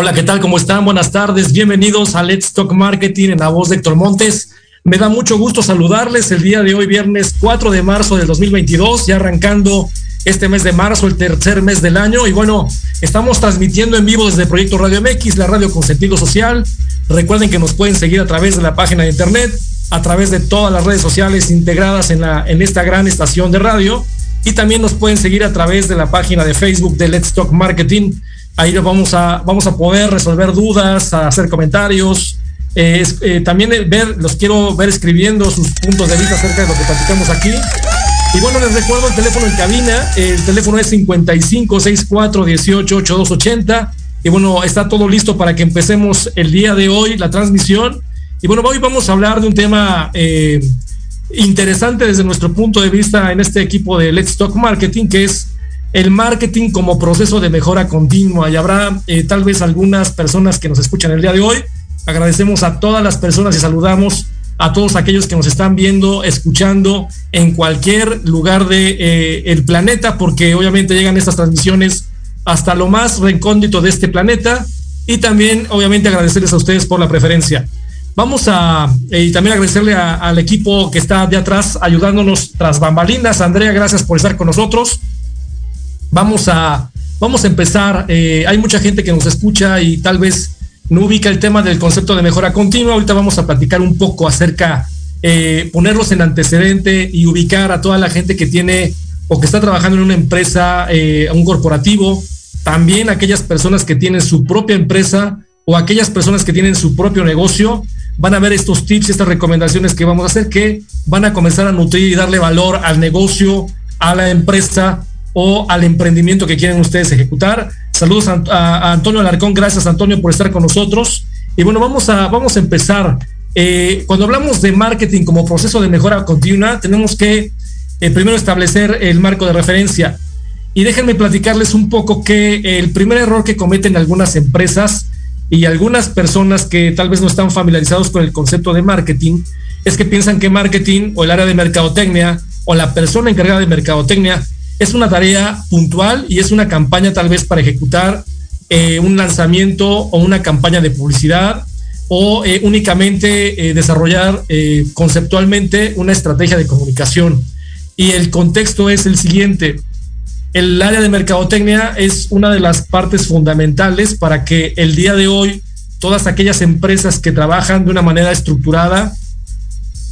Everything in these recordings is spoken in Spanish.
Hola, ¿qué tal? ¿Cómo están? Buenas tardes. Bienvenidos a Let's Talk Marketing en la voz de Héctor Montes. Me da mucho gusto saludarles el día de hoy, viernes 4 de marzo del 2022, ya arrancando este mes de marzo, el tercer mes del año. Y bueno, estamos transmitiendo en vivo desde Proyecto Radio MX, la radio con sentido social. Recuerden que nos pueden seguir a través de la página de internet, a través de todas las redes sociales integradas en, la, en esta gran estación de radio. Y también nos pueden seguir a través de la página de Facebook de Let's Talk Marketing. Ahí vamos a, vamos a poder resolver dudas, hacer comentarios, eh, eh, también ver, los quiero ver escribiendo sus puntos de vista acerca de lo que platicamos aquí. Y bueno, les recuerdo el teléfono en cabina. El teléfono es 5564 188280. Y bueno, está todo listo para que empecemos el día de hoy la transmisión. Y bueno, hoy vamos a hablar de un tema eh, interesante desde nuestro punto de vista en este equipo de Let's Talk Marketing, que es el marketing como proceso de mejora continua. Y habrá tal vez algunas personas que nos escuchan el día de hoy Agradecemos a todas las personas y saludamos a todos aquellos que nos están viendo, escuchando en cualquier lugar del de, eh, planeta, porque obviamente llegan estas transmisiones hasta lo más recóndito de este planeta. Y también, obviamente, agradecerles a ustedes por la preferencia. Vamos a, eh, y también agradecerle al equipo que está de atrás ayudándonos tras bambalinas. Andrea, gracias por estar con nosotros. Vamos a, vamos a empezar. Eh, hay mucha gente que nos escucha y tal vez no ubica el tema del concepto de mejora continua. Ahorita vamos a platicar un poco acerca, eh, ponerlos en antecedente y ubicar a toda la gente que tiene o que está trabajando en una empresa, eh, un corporativo, también aquellas personas que tienen su propia empresa o aquellas personas que tienen su propio negocio, van a ver estos tips estas recomendaciones que vamos a hacer que van a comenzar a nutrir y darle valor al negocio, a la empresa o al emprendimiento que quieren ustedes ejecutar. Saludos a, Antonio Alarcón, gracias Antonio por estar con nosotros. Y bueno, vamos a, vamos a empezar. Eh, cuando hablamos de marketing como proceso de mejora continua, tenemos que eh, primero establecer el marco de referencia. Y déjenme platicarles un poco que el primer error que cometen algunas empresas y algunas personas que tal vez no están familiarizados con el concepto de marketing es que piensan que marketing o el área de mercadotecnia o la persona encargada de mercadotecnia es una tarea puntual y es una campaña tal vez para ejecutar eh, un lanzamiento o una campaña de publicidad o eh, únicamente eh, desarrollar conceptualmente una estrategia de comunicación. Y el contexto es el siguiente. El área de mercadotecnia es una de las partes fundamentales para que el día de hoy todas aquellas empresas que trabajan de una manera estructurada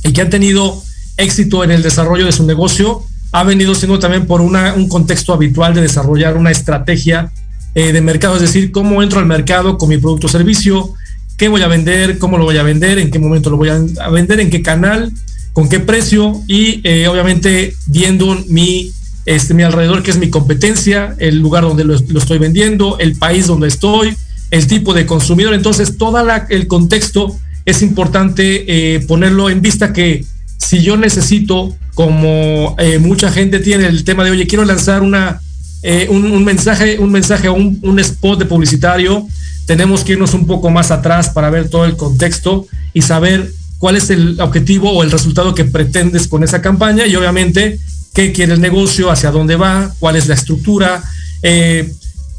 y que han tenido éxito en el desarrollo de su negocio ha venido siendo también por un contexto habitual de desarrollar una estrategia eh, de mercado, es decir, cómo entro al mercado con mi producto o servicio, qué voy a vender, cómo lo voy a vender, en qué momento lo voy a, vender, en qué canal, con qué precio y eh, obviamente viendo mi, este, mi alrededor, que es mi competencia, el lugar donde lo, estoy vendiendo, el país donde estoy, el tipo de consumidor. Entonces, todo el contexto es importante eh, ponerlo en vista que si yo necesito como eh, mucha gente tiene el tema de, oye, quiero lanzar una, eh, un, mensaje, un mensaje o un, spot de publicitario, tenemos que irnos un poco más atrás para ver todo el contexto y saber cuál es el objetivo o el resultado que pretendes con esa campaña y obviamente qué quiere el negocio, hacia dónde va, cuál es la estructura, eh,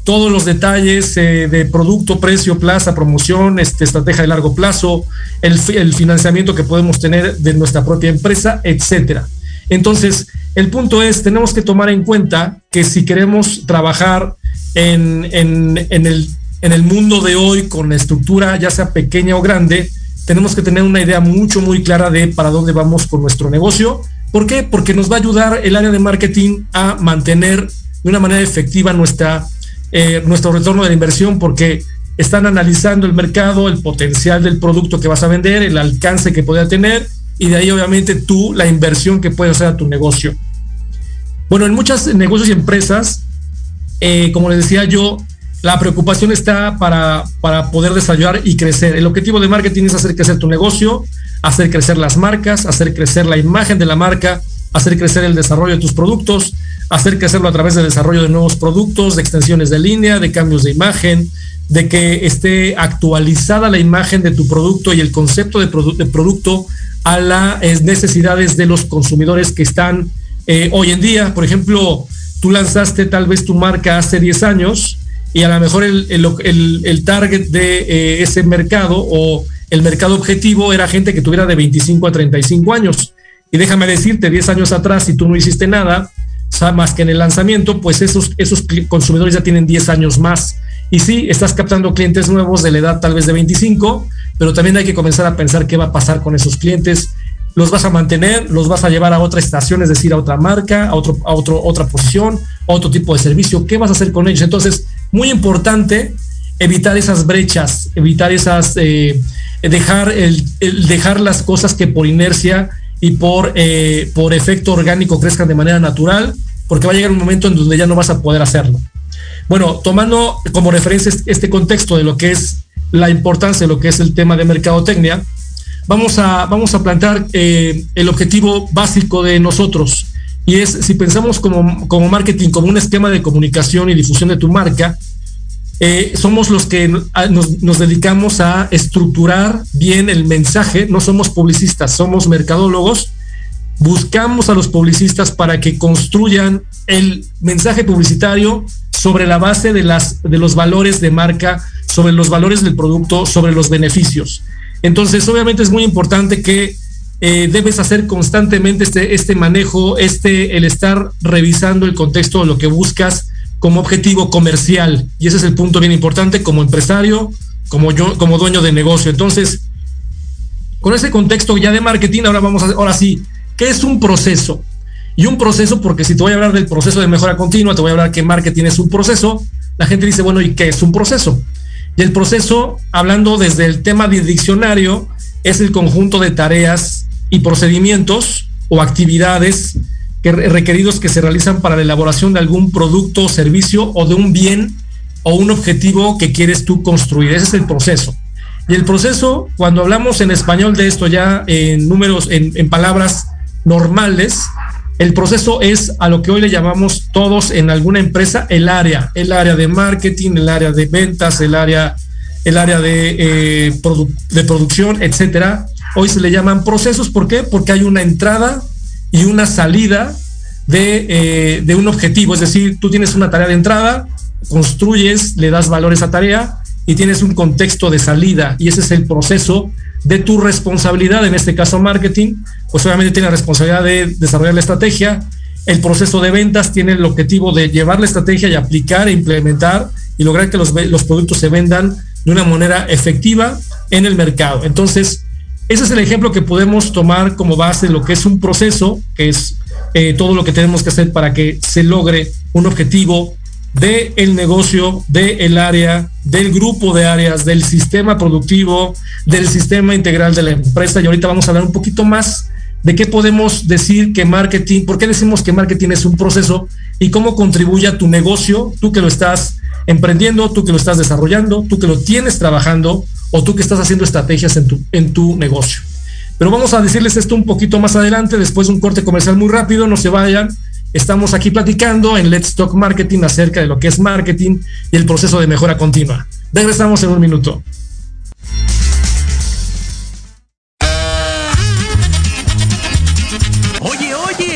todos los detalles de producto, precio, plaza, promoción, este, estrategia de largo plazo, el, el, financiamiento que podemos tener de nuestra propia empresa, etcétera. Entonces, el punto es, tenemos que tomar en cuenta que si queremos trabajar en, el, mundo de hoy con estructura, ya sea pequeña o grande, tenemos que tener una idea mucho, muy clara de para dónde vamos con nuestro negocio. ¿Por qué? Porque nos va a ayudar el área de marketing a mantener de una manera efectiva nuestra, eh, nuestro retorno de la inversión, porque están analizando el mercado, el potencial del producto que vas a vender, el alcance que pueda tener y de ahí obviamente tú la inversión que puedes hacer a tu negocio. Bueno, en muchos negocios y empresas, eh, como les decía yo, la preocupación está para, para poder desarrollar y crecer. El objetivo de marketing es hacer crecer tu negocio, hacer crecer las marcas, hacer crecer la imagen de la marca, hacer crecer el desarrollo de tus productos, hacer crecerlo a través del desarrollo de nuevos productos, de extensiones de línea, de cambios de imagen, de que esté actualizada la imagen de tu producto y el concepto de, producto a las necesidades de los consumidores que están eh, hoy en día. Por ejemplo, tú lanzaste tal vez tu marca hace 10 años y a lo mejor el, el, target de eh, ese mercado o el mercado objetivo era gente que tuviera de 25 a 35 años. Y déjame decirte, 10 años atrás, si tú no hiciste nada, más que en el lanzamiento, pues esos, esos consumidores ya tienen 10 años más. Y sí, estás captando clientes nuevos de la edad tal vez de 25, pero también hay que comenzar a pensar qué va a pasar con esos clientes. Los vas a mantener, los vas a llevar a otra estación, es decir, a otra marca, a, otro, a otro, otra posición, a otro tipo de servicio. ¿Qué vas a hacer con ellos? Entonces, muy importante evitar esas brechas, evitar esas, eh, dejar, el, dejar las cosas que por inercia y por, eh, por efecto orgánico crezcan de manera natural, porque va a llegar un momento en donde ya no vas a poder hacerlo. Bueno, tomando como referencia este contexto de lo que es la importancia de lo que es el tema de mercadotecnia, vamos a, vamos a plantear eh, el objetivo básico de nosotros. Y es, si pensamos como, como marketing, como un esquema de comunicación y difusión de tu marca, eh, somos los que nos, dedicamos a estructurar bien el mensaje, no somos publicistas, somos mercadólogos, buscamos a los publicistas para que construyan el mensaje publicitario sobre la base de, las, de los valores de marca, sobre los valores del producto, sobre los beneficios. Entonces, obviamente es muy importante que eh, debes hacer constantemente este, este manejo, este, el estar revisando el contexto de lo que buscas, como objetivo comercial. Y ese es el punto bien importante como empresario, como yo, como dueño de negocio. Entonces, con ese contexto ya de marketing, ahora vamos a, ahora sí, ¿qué es un proceso? Y un proceso, porque si te voy a hablar del proceso de mejora continua, te voy a hablar que marketing es un proceso, la gente dice, bueno, ¿y qué es un proceso? Y el proceso, hablando desde el tema del diccionario, es el conjunto de tareas y procedimientos o actividades que, requeridos que se realizan para la elaboración de algún producto servicio o de un bien o un objetivo que quieres tú construir. Ese es el proceso. Y el proceso, cuando hablamos en español de esto ya en números, en, en palabras normales, el proceso es a lo que hoy le llamamos todos en alguna empresa el área, el área de marketing, el área de ventas, el área, el área de, eh, de producción, etcétera. Hoy se le llaman procesos, ¿por qué? Porque hay una entrada, y una salida de, eh, un objetivo. Es decir, tú tienes una tarea de entrada, construyes, le das valor a esa tarea y tienes un contexto de salida. Y ese es el proceso de tu responsabilidad, en este caso marketing, pues obviamente tiene la responsabilidad de desarrollar la estrategia. El proceso de ventas tiene el objetivo de llevar la estrategia y aplicar e implementar y lograr que los, los productos se vendan de una manera efectiva en el mercado. Entonces, ese es el ejemplo que podemos tomar como base de lo que es un proceso, que es eh, todo lo que tenemos que hacer para que se logre un objetivo del el negocio, del área, del grupo de áreas, del sistema productivo, del sistema integral de la empresa. Y ahorita vamos a hablar un poquito más de qué podemos decir que marketing, por qué decimos que marketing es un proceso y cómo contribuye a tu negocio, tú que lo estás emprendiendo, tú que lo estás desarrollando, tú que lo tienes trabajando o tú que estás haciendo estrategias en tu, en tu negocio. Pero vamos a decirles esto un poquito más adelante, después de un corte comercial muy rápido, no se vayan. Estamos aquí platicando en Let's Talk Marketing acerca de lo que es marketing y el proceso de mejora continua. Regresamos en un minuto.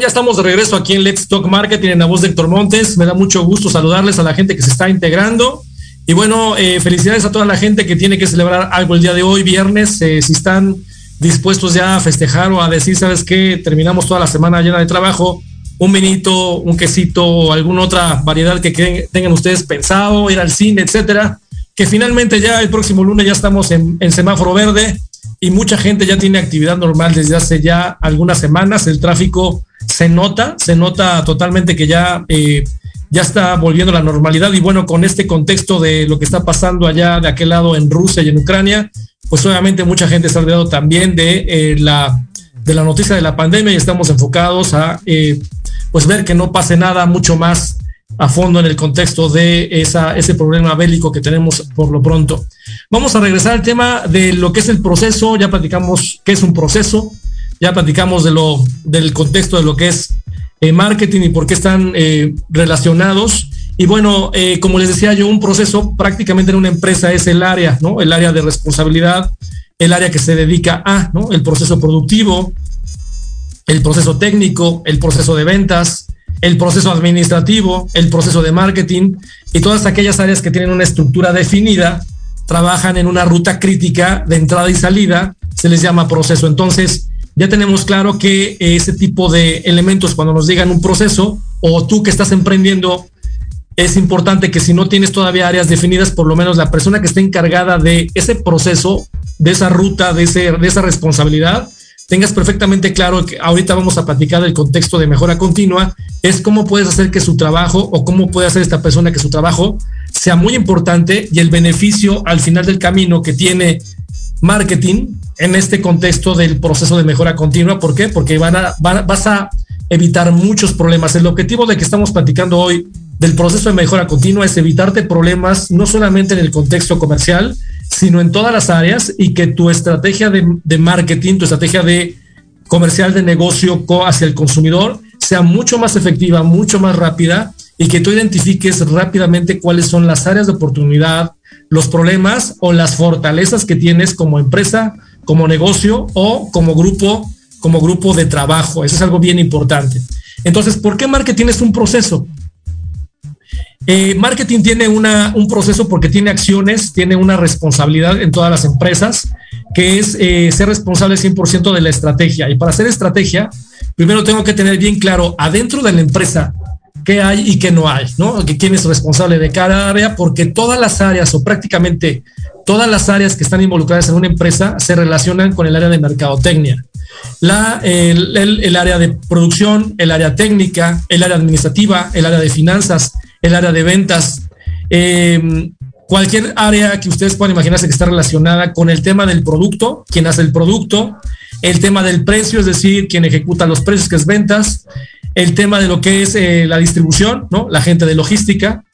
Ya estamos de regreso aquí en Let's Talk Marketing en la voz de Héctor Montes. Me da mucho gusto saludarles a la gente que se está integrando. Y bueno, eh, felicidades a toda la gente que tiene que celebrar algo el día de hoy, viernes. Eh, si están dispuestos ya a festejar o a decir, ¿sabes qué? Terminamos toda la semana llena de trabajo. Un vinito, un quesito o alguna otra variedad que tengan ustedes pensado, ir al cine, etcétera. Que finalmente ya el próximo lunes ya estamos en, en semáforo verde y mucha gente ya tiene actividad normal desde hace ya algunas semanas. El tráfico se nota, se nota totalmente que ya, eh, ya está volviendo a la normalidad. Y bueno, con este contexto de lo que está pasando allá de aquel lado en Rusia y en Ucrania, pues obviamente mucha gente está olvidado también de eh, la de la noticia de la pandemia y estamos enfocados a eh, pues ver que no pase nada mucho más a fondo en el contexto de esa, ese problema bélico que tenemos por lo pronto. Vamos a regresar al tema de lo que es el proceso, ya platicamos qué es un proceso, ya platicamos del contexto de lo que es eh, marketing y por qué están eh, relacionados. Y bueno, eh, como les decía yo, un proceso prácticamente en una empresa es el área, ¿no? El área de responsabilidad, el área que se dedica a, ¿no? El proceso productivo, el proceso técnico, el proceso de ventas, el proceso administrativo, el proceso de marketing y todas aquellas áreas que tienen una estructura definida trabajan en una ruta crítica de entrada y salida, se les llama proceso. Entonces, ya tenemos claro que ese tipo de elementos cuando nos digan un proceso o tú que estás emprendiendo, es importante que si no tienes todavía áreas definidas, por lo menos la persona que esté encargada de ese proceso, de esa ruta, de, ese, de esa responsabilidad, tengas perfectamente claro que ahorita vamos a platicar el contexto de mejora continua, es cómo puedes hacer que su trabajo o cómo puede hacer esta persona que su trabajo sea muy importante y el beneficio al final del camino que tiene marketing en este contexto del proceso de mejora continua. ¿Por qué? Porque van a, vas a evitar muchos problemas. El objetivo de que estamos platicando hoy del proceso de mejora continua es evitarte problemas no solamente en el contexto comercial, sino en todas las áreas y que tu estrategia de, de marketing, tu estrategia de comercial de negocio hacia el consumidor sea mucho más efectiva, mucho más rápida y que tú identifiques rápidamente cuáles son las áreas de oportunidad, los problemas o las fortalezas que tienes como empresa, como negocio o como grupo, como grupo de trabajo. Eso es algo bien importante. Entonces, ¿por qué marketing es un proceso? Eh, marketing tiene una, un proceso porque tiene acciones, tiene una responsabilidad en todas las empresas, que es eh, ser responsable 100% de la estrategia. Y para hacer estrategia, primero tengo que tener bien claro adentro de la empresa qué hay y qué no hay, ¿no? Quién es responsable de cada área, porque todas las áreas o prácticamente todas las áreas que están involucradas en una empresa se relacionan con el área de mercadotecnia. La, el, el, área de producción, el área técnica, el área administrativa, el área de finanzas, el área de ventas, eh, cualquier área que ustedes puedan imaginarse que está relacionada con el tema del producto, quien hace el producto, el tema del precio, es decir, quien ejecuta los precios, que es ventas, el tema de lo que es eh, la distribución, ¿no? La gente de logística,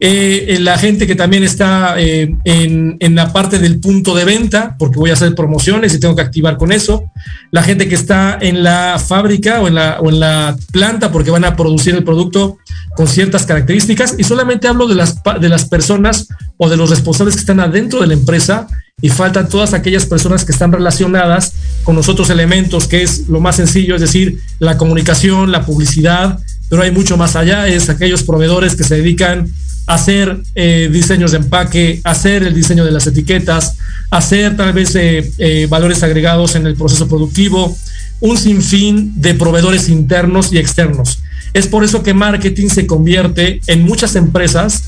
eh, la gente que también está eh, en, la parte del punto de venta, porque voy a hacer promociones y tengo que activar con eso, la gente que está en la fábrica o en la, planta, porque van a producir el producto con ciertas características, y solamente hablo de las, de las personas o de los responsables que están adentro de la empresa y faltan todas aquellas personas que están relacionadas con los otros elementos, que es lo más sencillo, es decir, la comunicación, la publicidad, pero hay mucho más allá, es aquellos proveedores que se dedican hacer eh, diseños de empaque, hacer el diseño de las etiquetas, hacer tal vez eh, eh, valores agregados en el proceso productivo, un sinfín de proveedores internos y externos. Es por eso que marketing se convierte en muchas empresas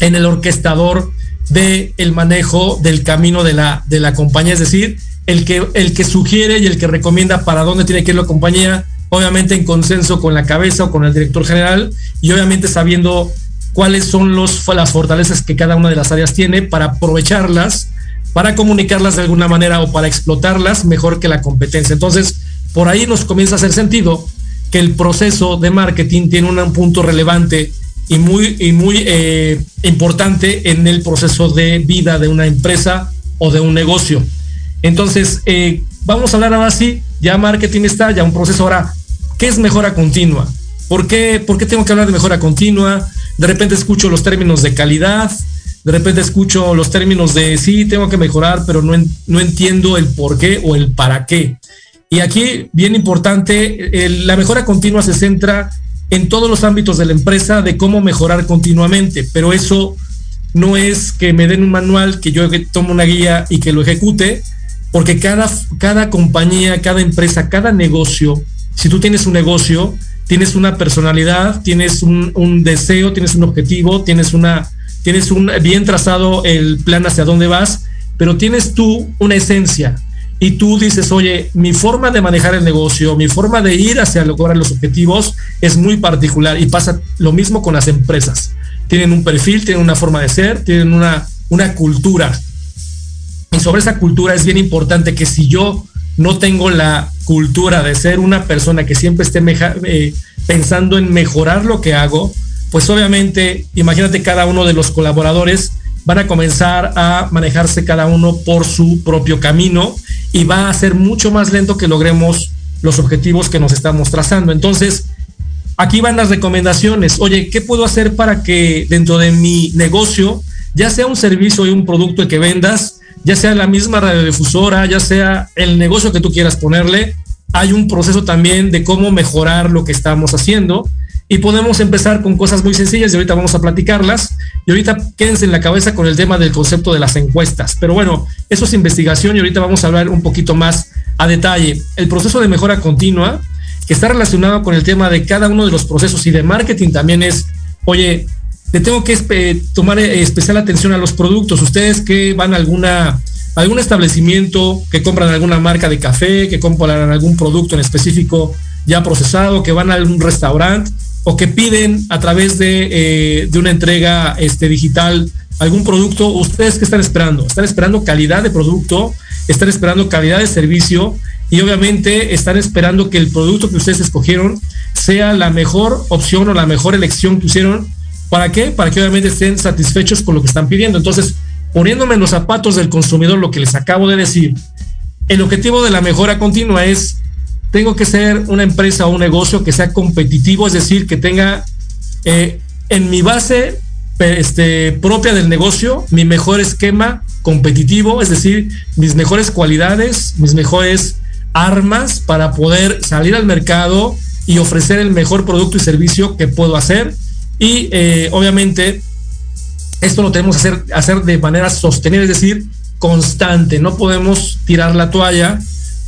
en el orquestador del el manejo del camino de la, de la compañía, es decir, el que, el que sugiere y el que recomienda para dónde tiene que ir la compañía, obviamente en consenso con la cabeza o con el director general y obviamente sabiendo cuáles son las fortalezas que cada una de las áreas tiene para aprovecharlas, para comunicarlas de alguna manera o para explotarlas mejor que la competencia. Entonces, por ahí nos comienza a hacer sentido que el proceso de marketing tiene un punto relevante y muy, y muy eh, importante en el proceso de vida de una empresa o de un negocio. Entonces, eh, vamos a hablar ahora sí, ya marketing está, ya un proceso. Ahora, ¿qué es mejora continua? ¿Por qué, ¿Por qué tengo que hablar de mejora continua? De repente escucho los términos de calidad, de repente escucho los términos de sí, tengo que mejorar, pero no, no entiendo el por qué o el para qué. Y aquí, bien importante, la mejora continua se centra en todos los ámbitos de la empresa de cómo mejorar continuamente, pero eso no es que me den un manual, que yo tomo una guía y que lo ejecute, porque cada, cada compañía, cada empresa, cada negocio, si tú tienes un negocio, tienes una personalidad, tienes un, deseo, tienes un objetivo, tienes una, tienes un bien trazado el plan hacia dónde vas, pero tienes tú una esencia, y tú dices, oye, mi forma de manejar el negocio, mi forma de ir hacia lograr los objetivos es muy particular y pasa lo mismo con las empresas. Tienen un perfil, tienen una forma de ser, tienen una, una cultura. Y sobre esa cultura es bien importante que si yo no tengo la cultura de ser una persona que siempre esté eh, pensando en mejorar lo que hago, pues obviamente, imagínate cada uno de los colaboradores van a comenzar a manejarse cada uno por su propio camino y va a ser mucho más lento que logremos los objetivos que nos estamos trazando. Entonces, aquí van las recomendaciones. Oye, ¿qué puedo hacer para que dentro de mi negocio, ya sea un servicio y un producto que vendas, ya sea la misma radiodifusora, ya sea el negocio que tú quieras ponerle, hay un proceso también de cómo mejorar lo que estamos haciendo y podemos empezar con cosas muy sencillas y ahorita vamos a platicarlas. Y ahorita quédense en la cabeza con el tema del concepto de las encuestas. Pero bueno, eso es investigación y ahorita vamos a hablar un poquito más a detalle. El proceso de mejora continua, que está relacionado con el tema de cada uno de los procesos y de marketing también es, oye, le tengo que tomar eh, especial atención a los productos. Ustedes que van a alguna algún establecimiento, que compran alguna marca de café, que compran algún producto en específico ya procesado, que van a algún restaurante, o que piden a través de, eh, de una entrega este, digital algún producto, ¿ustedes qué están esperando? Están esperando calidad de producto, están esperando calidad de servicio y obviamente están esperando que el producto que ustedes escogieron sea la mejor opción o la mejor elección que hicieron. ¿Para qué? Para que obviamente estén satisfechos con lo que están pidiendo. Entonces, poniéndome en los zapatos del consumidor, lo que les acabo de decir, el objetivo de la mejora continua es tengo que ser una empresa o un negocio que sea competitivo, es decir, que tenga eh, en mi base este, propia del negocio mi mejor esquema competitivo, es decir, mis mejores cualidades, mis mejores armas para poder salir al mercado y ofrecer el mejor producto y servicio que puedo hacer. Y eh, obviamente esto lo tenemos que hacer, hacer de manera sostenible, es decir, constante. No podemos tirar la toalla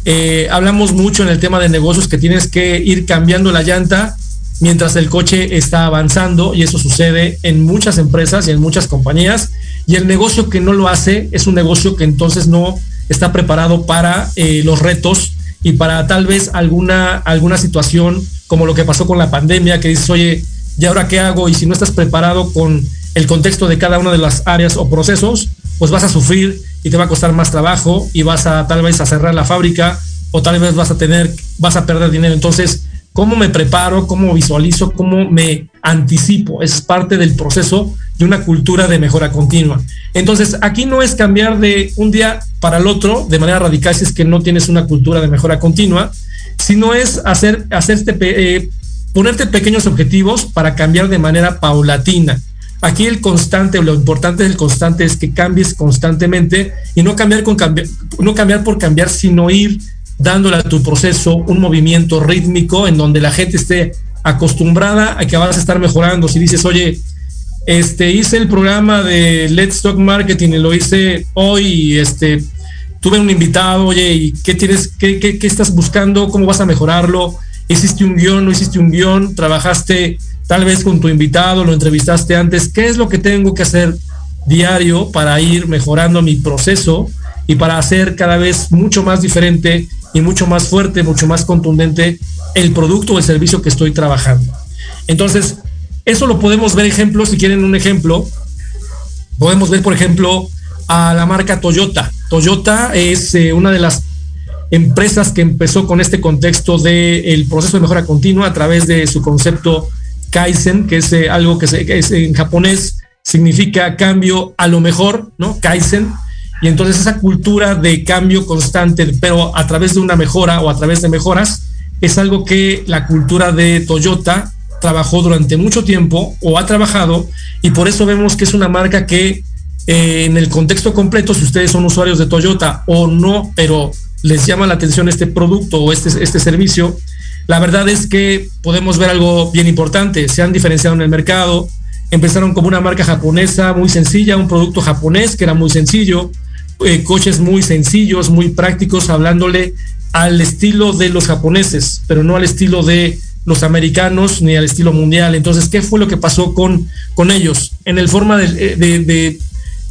eh, hablamos mucho en el tema de negocios que tienes que ir cambiando la llanta mientras el coche está avanzando y eso sucede en muchas empresas y en muchas compañías y el negocio que no lo hace es un negocio que entonces no está preparado para eh, los retos y para tal vez alguna, alguna situación como lo que pasó con la pandemia que dices, oye, ¿y ahora qué hago? Y si no estás preparado con el contexto de cada una de las áreas o procesos, pues vas a sufrir y te va a costar más trabajo y vas a tal vez a cerrar la fábrica o tal vez vas a tener, vas a perder dinero. Entonces, ¿cómo me preparo? ¿Cómo visualizo? ¿Cómo me anticipo? Es parte del proceso de una cultura de mejora continua. Entonces, aquí no es cambiar de un día para el otro de manera radical si es que no tienes una cultura de mejora continua, sino es hacer, hacerte, eh, ponerte pequeños objetivos para cambiar de manera paulatina. Aquí el constante, lo importante del constante es que cambies constantemente y no cambiar, con no cambiar por cambiar, sino ir dándole a tu proceso un movimiento rítmico en donde la gente esté acostumbrada a que vas a estar mejorando. Si dices, oye, este, hice el programa de Let's Talk Marketing y lo hice hoy y este, tuve un invitado, oye, ¿y qué tienes, qué estás buscando? ¿Cómo vas a mejorarlo? ¿Hiciste un guion? ¿No hiciste un guion? ¿Trabajaste tal vez con tu invitado, lo entrevistaste antes, ¿qué es lo que tengo que hacer diario para ir mejorando mi proceso y para hacer cada vez mucho más diferente y mucho más fuerte, mucho más contundente el producto o el servicio que estoy trabajando? Entonces, eso lo podemos ver ejemplos, si quieren un ejemplo, podemos ver, por ejemplo, a la marca Toyota. Toyota es eh, una de las empresas que empezó con este contexto del proceso de mejora continua a través de su concepto Kaizen, que es eh, algo que, es, en japonés significa cambio a lo mejor, ¿no? Kaizen. Y entonces esa cultura de cambio constante, pero a través de una mejora o a través de mejoras, es algo que la cultura de Toyota trabajó durante mucho tiempo o ha trabajado y por eso vemos que es una marca que eh, en el contexto completo, si ustedes son usuarios de Toyota o no, pero les llama la atención este producto o este, este servicio, la verdad es que podemos ver algo bien importante. Se han diferenciado en el mercado. Empezaron como una marca japonesa muy sencilla, un producto japonés que era muy sencillo, eh, coches muy sencillos, muy prácticos, hablándole al estilo de los japoneses, pero no al estilo de los americanos ni al estilo mundial. Entonces, ¿qué fue lo que pasó con, con ellos? En el forma de, de,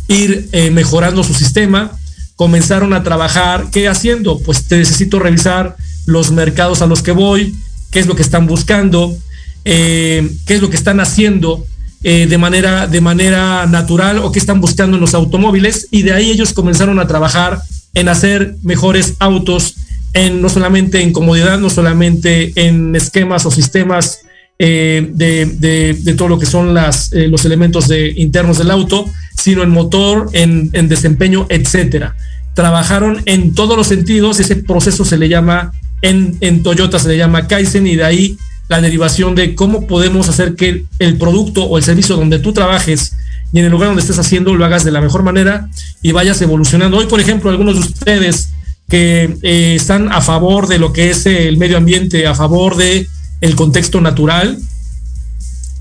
ir eh, mejorando su sistema, comenzaron a trabajar, ¿qué haciendo? Pues te necesito revisar los mercados a los que voy, qué es lo que están buscando, eh, qué es lo que están haciendo eh, de, manera, de manera natural o qué están buscando en los automóviles y de ahí ellos comenzaron a trabajar en hacer mejores autos, en, no solamente en comodidad, no solamente en esquemas o sistemas eh, de, todo lo que son las, los elementos de, internos del auto, sino en motor, en, en desempeño, etcétera. Trabajaron en todos los sentidos, ese proceso se le llama en, Toyota se le llama Kaizen y de ahí la derivación de cómo podemos hacer que el producto o el servicio donde tú trabajes y en el lugar donde estés haciendo lo hagas de la mejor manera y vayas evolucionando. Hoy, por ejemplo, algunos de ustedes que eh, están a favor de lo que es el medio ambiente, a favor de el contexto natural,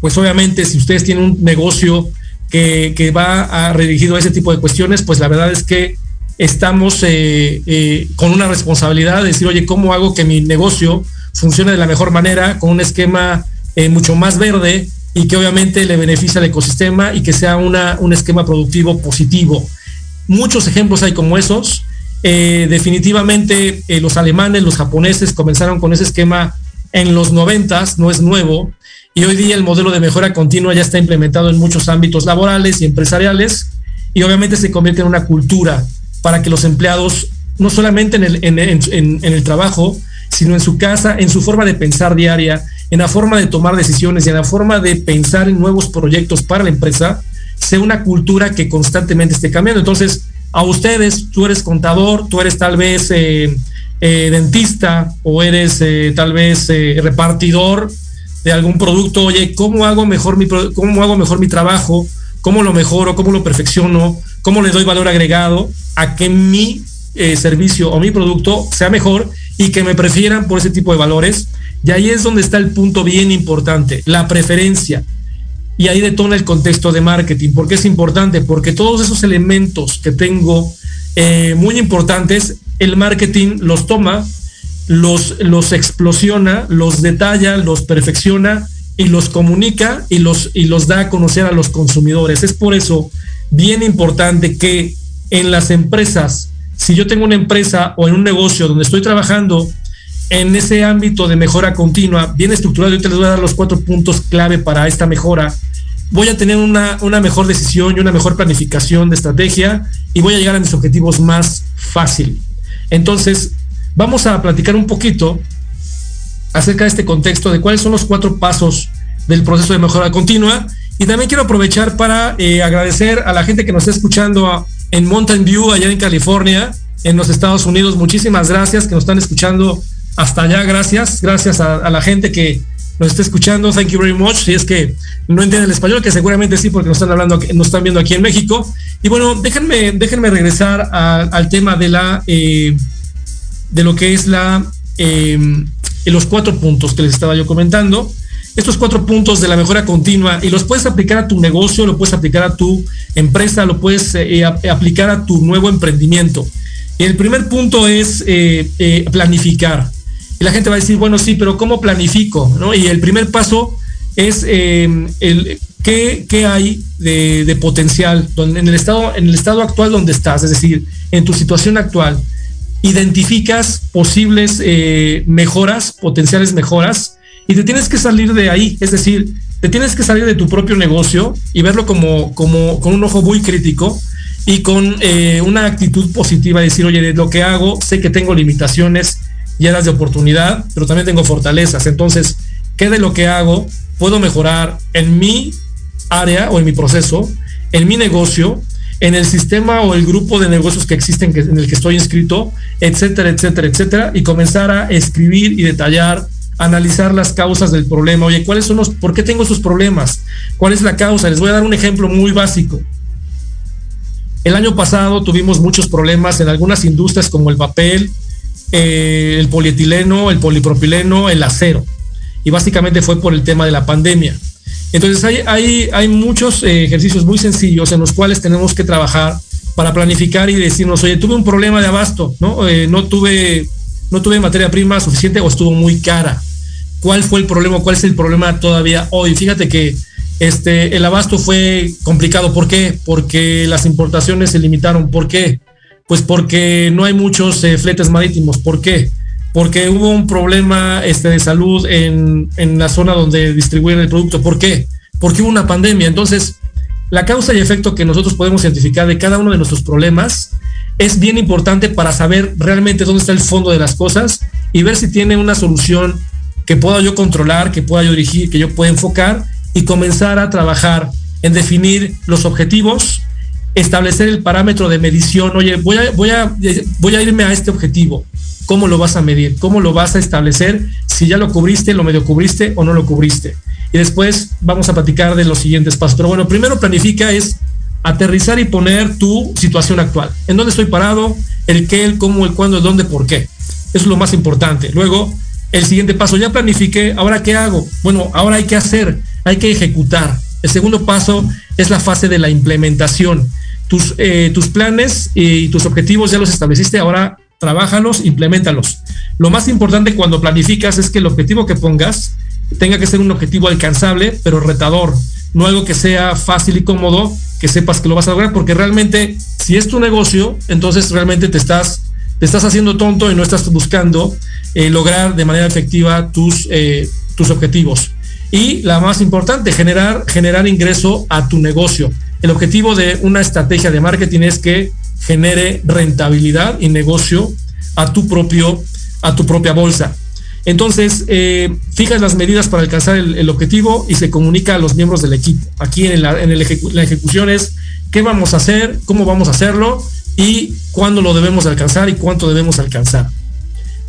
pues obviamente si ustedes tienen un negocio que, que va a redirigido a ese tipo de cuestiones, pues la verdad es que estamos eh, eh, con una responsabilidad de decir, oye, ¿cómo hago que mi negocio funcione de la mejor manera, con un esquema eh, mucho más verde y que obviamente le beneficie al ecosistema y que sea una, un esquema productivo positivo? Muchos ejemplos hay como esos. definitivamente los alemanes, los japoneses comenzaron con ese esquema en los noventas, no es nuevo, y hoy día el modelo de mejora continua ya está implementado en muchos ámbitos laborales y empresariales, y obviamente se convierte en una cultura para que los empleados, no solamente en el, trabajo, sino en su casa, en su forma de pensar diaria, en la forma de tomar decisiones y en la forma de pensar en nuevos proyectos para la empresa, sea una cultura que constantemente esté cambiando. Entonces, a ustedes, tú eres contador, tú eres tal vez eh, eh, dentista o eres eh, tal vez repartidor de algún producto, oye, ¿cómo hago mejor mi, cómo hago mejor mi trabajo? ¿Cómo lo mejoro? ¿Cómo lo perfecciono? ¿Cómo le doy valor agregado? a que mi eh, servicio o mi producto sea mejor y que me prefieran por ese tipo de valores. Y ahí es donde está el punto bien importante, la preferencia. Y ahí detona el contexto de marketing. ¿Por qué es importante? Porque todos esos elementos que tengo eh, muy importantes, el marketing los toma, los, los explosiona, los detalla, los perfecciona y los comunica y los, y los da a conocer a los consumidores. Es por eso bien importante que en las empresas, si yo tengo una empresa o en un negocio donde estoy trabajando en ese ámbito de mejora continua, bien estructurado, yo te les voy a dar los cuatro puntos clave para esta mejora. Voy a tener una, una mejor decisión y una mejor planificación de estrategia y voy a llegar a mis objetivos más fácil. Entonces, vamos a platicar un poquito acerca de este contexto de cuáles son los cuatro pasos del proceso de mejora continua. Y también quiero aprovechar para eh, agradecer a la gente que nos está escuchando en Mountain View, allá en California, en los Estados Unidos. Muchísimas gracias que nos están escuchando hasta allá. Gracias, gracias a, la gente que nos está escuchando. Thank you very much. Si es que no entienden el español, que seguramente sí, porque nos están hablando, nos están viendo aquí en México. Y bueno, déjenme, déjenme regresar al tema de la eh, de lo que es la eh, los cuatro puntos que les estaba yo comentando estos cuatro puntos de la mejora continua y los puedes aplicar a tu negocio, lo puedes aplicar a tu empresa, lo puedes eh, aplicar a tu nuevo emprendimiento. El primer punto es eh, planificar. Y la gente va a decir, bueno, sí, pero ¿cómo planifico? Y el primer paso es el, ¿qué, hay de, potencial en el, estado, en el estado actual donde estás, es decir, en tu situación actual. Identificas posibles mejoras, potenciales mejoras, y te tienes que salir de ahí, es decir, te tienes que salir de tu propio negocio y verlo como, como con un ojo muy crítico y con eh, una actitud positiva, decir, oye, de lo que hago, sé que tengo limitaciones áreas de oportunidad, pero también tengo fortalezas. Entonces, ¿qué de lo que hago puedo mejorar en mi área o en mi proceso, en mi negocio, en el sistema o el grupo de negocios que existen en el que estoy inscrito, etcétera, etcétera, etcétera, y comenzar a escribir y detallar analizar las causas del problema. Oye, ¿cuáles son los, por qué tengo esos problemas? ¿Cuál es la causa? Les voy a dar un ejemplo muy básico. El año pasado tuvimos muchos problemas en algunas industrias como el papel, eh, el polietileno, el polipropileno, el acero. Y básicamente fue por el tema de la pandemia. Entonces hay, hay, hay muchos eh, ejercicios muy sencillos en los cuales tenemos que trabajar para planificar y decirnos, oye, tuve un problema de abasto, ¿no? Eh, no, tuve, no tuve materia prima suficiente o estuvo muy cara. ¿Cuál fue el problema? ¿Cuál es el problema todavía hoy? Fíjate que este, el abasto fue complicado. ¿Por qué? Porque las importaciones se limitaron. ¿Por qué? Pues porque no hay muchos eh, fletes marítimos. ¿Por qué? Porque hubo un problema este, de salud en, en la zona donde distribuyen el producto. ¿Por qué? Porque hubo una pandemia. Entonces, la causa y efecto que nosotros podemos identificar de cada uno de nuestros problemas es bien importante para saber realmente dónde está el fondo de las cosas y ver si tiene una solución que pueda yo controlar, que pueda yo dirigir, que yo pueda enfocar y comenzar a trabajar en definir los objetivos, establecer el parámetro de medición. Oye, voy a, voy a, voy a irme a este objetivo. ¿Cómo lo vas a medir? ¿Cómo lo vas a establecer? Si ya lo cubriste, lo medio cubriste o no lo cubriste y después vamos a platicar de los siguientes pasos. Pero bueno, primero planifica es aterrizar y poner tu situación actual. ¿En dónde estoy parado? El qué, el cómo, el cuándo, el dónde, por qué. Eso es lo más importante. Luego, el siguiente paso, ya planifiqué, ahora qué hago? Bueno, ahora hay que hacer, hay que ejecutar. El segundo paso es la fase de la implementación. Tus, eh, tus planes y tus objetivos ya los estableciste, ahora trabájalos, implementalos. Lo más importante cuando planificas es que el objetivo que pongas tenga que ser un objetivo alcanzable, pero retador, no algo que sea fácil y cómodo, que sepas que lo vas a lograr, porque realmente si es tu negocio, entonces realmente te estás, te estás haciendo tonto y no estás buscando eh, lograr de manera efectiva tus, eh, tus objetivos. Y la más importante, generar, generar ingreso a tu negocio. El objetivo de una estrategia de marketing es que genere rentabilidad y negocio a tu propio, a tu propia bolsa. Entonces, eh, fijas las medidas para alcanzar el, objetivo y se comunica a los miembros del equipo. Aquí en, la, ejecución es qué vamos a hacer, cómo vamos a hacerlo y cuándo lo debemos alcanzar y cuánto debemos alcanzar.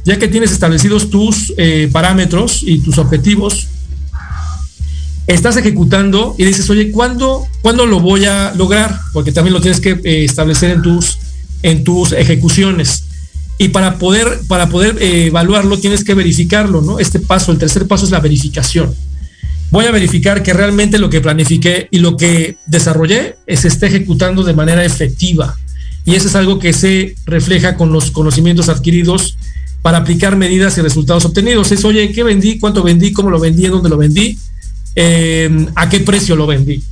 Ya que tienes establecidos tus eh, parámetros y tus objetivos, estás ejecutando y dices, oye, ¿cuándo, ¿cuándo lo voy a lograr? Porque también lo tienes que eh, establecer en tus, en tus ejecuciones y para poder, para poder eh, evaluarlo tienes que verificarlo, ¿no? Este paso, el tercer paso es la verificación. Voy a verificar que realmente lo que planifiqué y lo que desarrollé se esté ejecutando de manera efectiva. Y eso es algo que se refleja con los conocimientos adquiridos para aplicar medidas y resultados obtenidos. Es, oye, ¿qué vendí? ¿Cuánto vendí? ¿Cómo lo vendí? ¿Dónde lo vendí? Eh, ¿A qué precio lo vendí?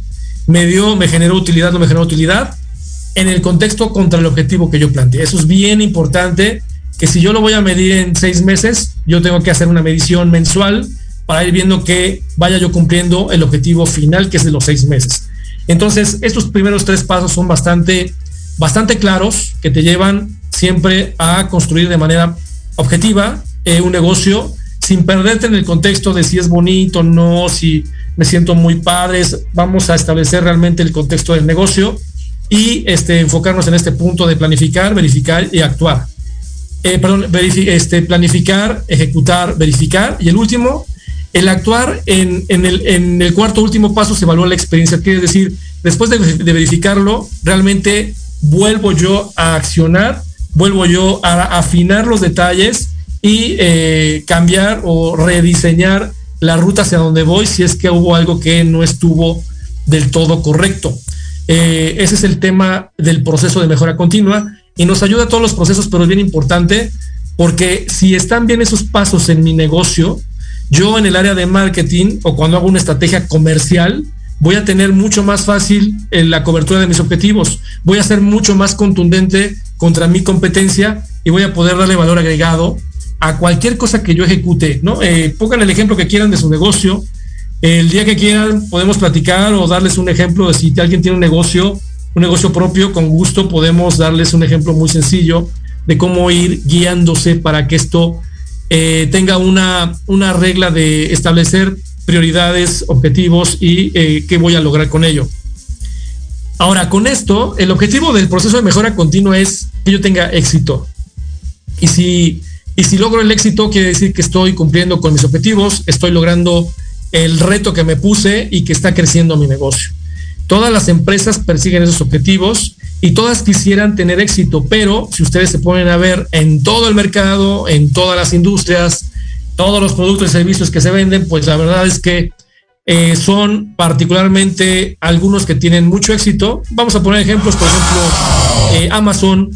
¿Me dio, me generó utilidad, no me generó utilidad? en el contexto contra el objetivo que yo planteé. Eso es bien importante, que si yo lo voy a medir en seis meses, yo tengo que hacer una medición mensual para ir viendo que vaya yo cumpliendo el objetivo final, que es de los seis meses. Entonces, estos primeros tres pasos son bastante, bastante claros, que te llevan siempre a construir de manera objetiva eh, un negocio sin perderte en el contexto de si es bonito, no, si me siento muy padres. Vamos a establecer realmente el contexto del negocio y este, enfocarnos en este punto de planificar, verificar y actuar. Eh, perdón, este, planificar, ejecutar, verificar. Y el último, el actuar en, en, el, en, el, cuarto último paso se evalúa la experiencia. Quiere decir, después de, de, verificarlo, realmente vuelvo yo a accionar, vuelvo yo a afinar los detalles y eh, cambiar o rediseñar la ruta hacia donde voy si es que hubo algo que no estuvo del todo correcto. Eh, ese es el tema del proceso de mejora continua y nos ayuda a todos los procesos, pero es bien importante porque si están bien esos pasos en mi negocio, yo en el área de marketing o cuando hago una estrategia comercial, voy a tener mucho más fácil eh, la cobertura de mis objetivos, voy a ser mucho más contundente contra mi competencia y voy a poder darle valor agregado a cualquier cosa que yo ejecute, ¿no? Eh, pongan el ejemplo que quieran de su negocio, el día que quieran podemos platicar o darles un ejemplo de si alguien tiene un negocio, un negocio propio, con gusto podemos darles un ejemplo muy sencillo de cómo ir guiándose para que esto eh, tenga una, una regla de establecer prioridades, objetivos y eh, qué voy a lograr con ello. Ahora, con esto, el objetivo del proceso de mejora continua es que yo tenga éxito. Y si, y si logro el éxito, quiere decir que estoy cumpliendo con mis objetivos, estoy logrando el reto que me puse y que está creciendo mi negocio. Todas las empresas persiguen esos objetivos y todas quisieran tener éxito, pero si ustedes se ponen a ver en todo el mercado, en todas las industrias, todos los productos y servicios que se venden, pues la verdad es que eh, son particularmente algunos que tienen mucho éxito. Vamos a poner ejemplos, por ejemplo, eh, Amazon,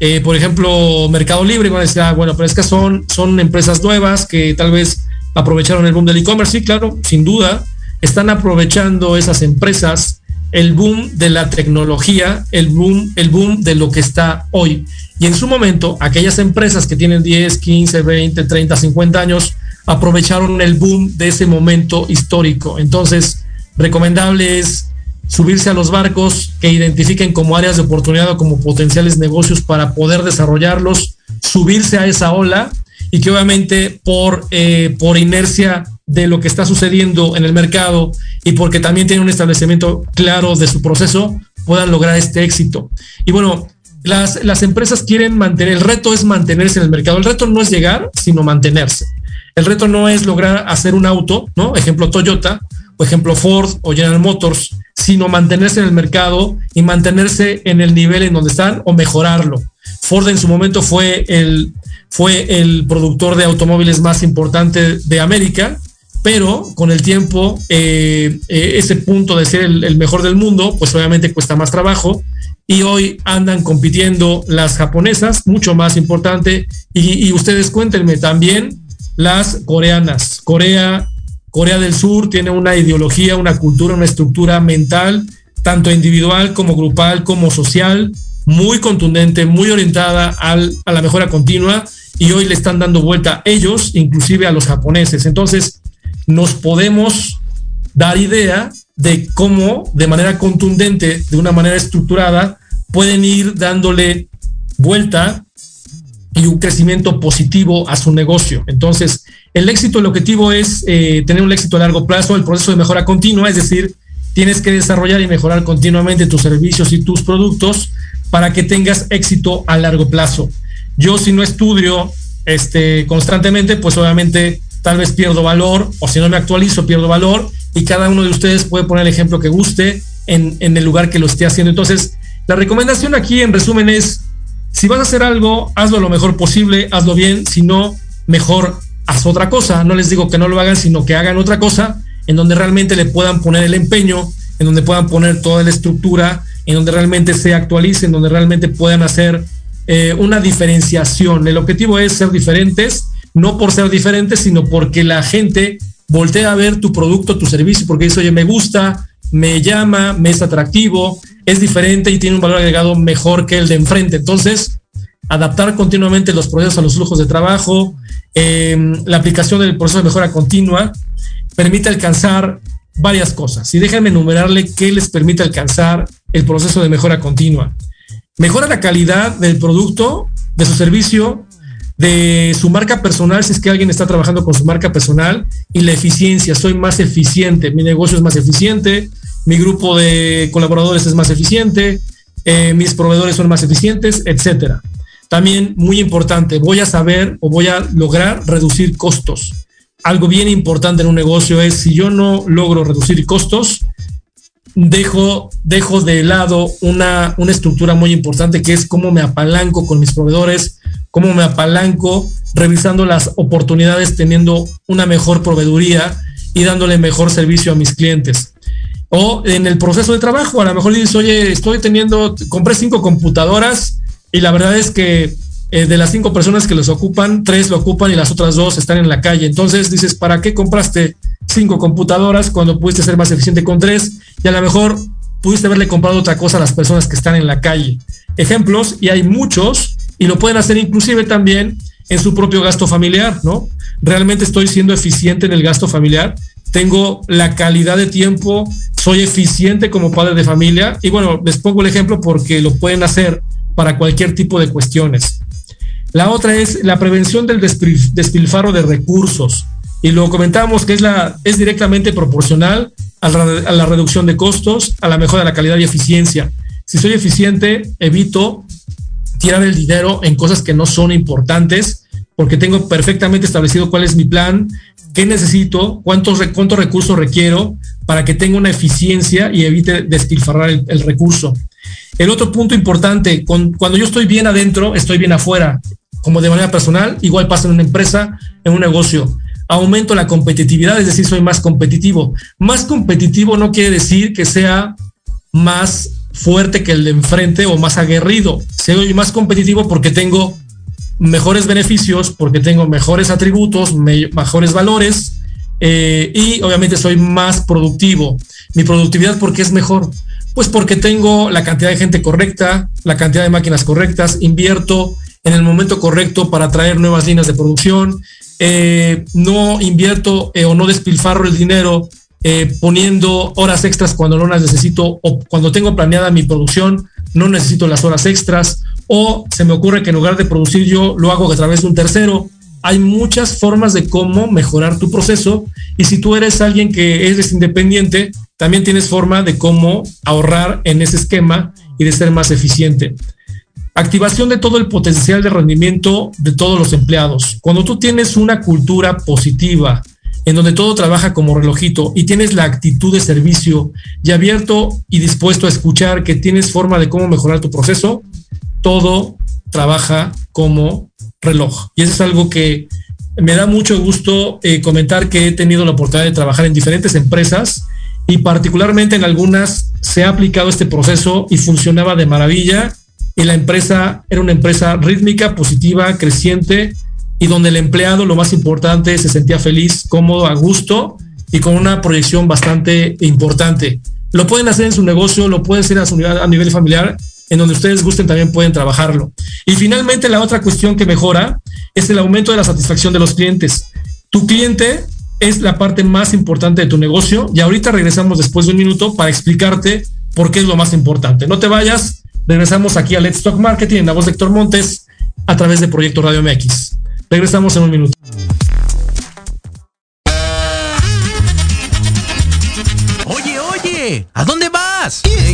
eh, por ejemplo, Mercado Libre, van ah, bueno, pero es que son, son empresas nuevas que tal vez aprovecharon el boom del e-commerce. Sí, claro, sin duda, están aprovechando esas empresas el boom de la tecnología, el boom, el boom de lo que está hoy. Y en su momento, aquellas empresas que tienen 10, 15, 20, 30, 50 años, aprovecharon el boom de ese momento histórico. Entonces, recomendable es subirse a los barcos que identifiquen como áreas de oportunidad o como potenciales negocios para poder desarrollarlos, subirse a esa ola y que obviamente por, eh, por inercia de lo que está sucediendo en el mercado y porque también tiene un establecimiento claro de su proceso, puedan lograr este éxito. Y bueno, las, las empresas quieren mantener, el reto es mantenerse en el mercado. El reto no es llegar, sino mantenerse. El reto no es lograr hacer un auto, ¿no? Ejemplo Toyota, o ejemplo Ford o General Motors, sino mantenerse en el mercado y mantenerse en el nivel en donde están o mejorarlo. Ford en su momento fue el, fue el productor de automóviles más importante de América pero con el tiempo eh, eh, ese punto de ser el, mejor del mundo, pues obviamente cuesta más trabajo y hoy andan compitiendo las japonesas, mucho más importante, y, ustedes cuéntenme también las coreanas. Corea, Corea del Sur tiene una ideología, una cultura, una estructura mental, tanto individual como grupal, como social, muy contundente, muy orientada al, a la mejora continua, y hoy le están dando vuelta ellos, inclusive a los japoneses. Entonces, nos podemos dar idea de cómo de manera contundente, de una manera estructurada, pueden ir dándole vuelta y un crecimiento positivo a su negocio. Entonces, el éxito, el objetivo es eh, tener un éxito a largo plazo, el proceso de mejora continua, es decir, tienes que desarrollar y mejorar continuamente tus servicios y tus productos para que tengas éxito a largo plazo. Yo si no estudio este, constantemente, pues obviamente tal vez pierdo valor, o si no me actualizo, pierdo valor, y cada uno de ustedes puede poner el ejemplo que guste en, el lugar que lo esté haciendo. Entonces, la recomendación aquí, en resumen, es, si vas a hacer algo, hazlo lo mejor posible, hazlo bien, si no, mejor haz otra cosa. No les digo que no lo hagan, sino que hagan otra cosa en donde realmente le puedan poner el empeño, en donde puedan poner toda la estructura, en donde realmente se actualicen, donde realmente puedan hacer eh, una diferenciación. El objetivo es ser diferentes no por ser diferente, sino porque la gente voltea a ver tu producto, tu servicio, porque dice, oye, me gusta, me llama, me es atractivo, es diferente y tiene un valor agregado mejor que el de enfrente. Entonces, adaptar continuamente los procesos a los flujos de trabajo, em, la aplicación del proceso de mejora continua, permite alcanzar varias cosas. Y déjenme enumerarle qué les permite alcanzar el proceso de mejora continua. Mejora la calidad del producto, de su servicio, de su marca personal, si es que alguien está trabajando con su marca personal, y la eficiencia, soy más eficiente, mi negocio es más eficiente, mi grupo de colaboradores es más eficiente, eh, mis proveedores son más eficientes, etcétera. También muy importante, voy a saber o voy a lograr reducir costos. Algo bien importante en un negocio es si yo no logro reducir costos, dejo, de lado una estructura muy importante que es cómo me apalanco con mis proveedores, cómo me apalanco revisando las oportunidades, teniendo una mejor proveeduría y dándole mejor servicio a mis clientes. O en el proceso de trabajo, a lo mejor dices, oye, estoy teniendo, compré cinco computadoras y la verdad es que eh, de las cinco personas que los ocupan, tres lo ocupan y las otras dos están en la calle. Entonces dices, ¿para qué compraste cinco computadoras cuando pudiste ser más eficiente con tres? Y a lo mejor pudiste haberle comprado otra cosa a las personas que están en la calle. Ejemplos, y hay muchos, y lo pueden hacer inclusive también en su propio gasto familiar, ¿no? Realmente estoy siendo eficiente en el gasto familiar, tengo la calidad de tiempo, soy eficiente como padre de familia y bueno, les pongo el ejemplo porque lo pueden hacer para cualquier tipo de cuestiones. La otra es la prevención del despilfarro de recursos y lo comentamos que es, la, es directamente proporcional a la reducción de costos, a la mejora de la calidad y eficiencia. Si soy eficiente, evito tirar el dinero en cosas que no son importantes porque tengo perfectamente establecido cuál es mi plan, qué necesito, cuántos, recursos requiero para que tenga una eficiencia y evite despilfarrar el, recurso. El otro punto importante, cuando yo estoy bien adentro, estoy bien afuera, como de manera personal, igual pasa en una empresa, en un negocio. Aumento la competitividad, es decir, soy más competitivo. Más competitivo no quiere decir que sea más fuerte que el de enfrente o más aguerrido. Soy más competitivo porque tengo mejores beneficios, porque tengo mejores atributos, mejores valores eh, y obviamente soy más productivo. Mi productividad, ¿por qué es mejor? Pues porque tengo la cantidad de gente correcta, la cantidad de máquinas correctas, invierto en el momento correcto para traer nuevas líneas de producción, eh, no invierto eh, o no despilfarro el dinero poniendo horas extras cuando no las necesito o cuando tengo planeada mi producción, no necesito las horas extras o se me ocurre que en lugar de producir yo lo hago a través de un tercero. Hay muchas formas de cómo mejorar tu proceso y si tú eres alguien que eres independiente, también tienes forma de cómo ahorrar en ese esquema y de ser más eficiente. Activación de todo el potencial de rendimiento de todos los empleados. Cuando tú tienes una cultura positiva, en donde todo trabaja como relojito y tienes la actitud de servicio y abierto y dispuesto a escuchar que tienes forma de cómo mejorar tu proceso, todo trabaja como reloj. Y eso es algo que me da mucho gusto eh, comentar que he tenido la oportunidad de trabajar en diferentes empresas y particularmente en algunas se ha aplicado este proceso y funcionaba de maravilla y la empresa era una empresa rítmica, positiva, creciente y donde el empleado lo más importante se sentía feliz, cómodo, a gusto y con una proyección bastante importante. Lo pueden hacer en su negocio, lo pueden hacer a, a nivel familiar en donde ustedes gusten también pueden trabajarlo. Y finalmente la otra cuestión que mejora es el aumento de la satisfacción de los clientes. Tu cliente es la parte más importante de tu negocio y ahorita regresamos después de un minuto para explicarte por qué es lo más importante. No te vayas, regresamos aquí a Let's Talk Marketing en la voz de Héctor Montes a través de Proyecto Radio MX. Regresamos en un minuto. Oye, oye, ¿a dónde vas? ¿Quién, yo?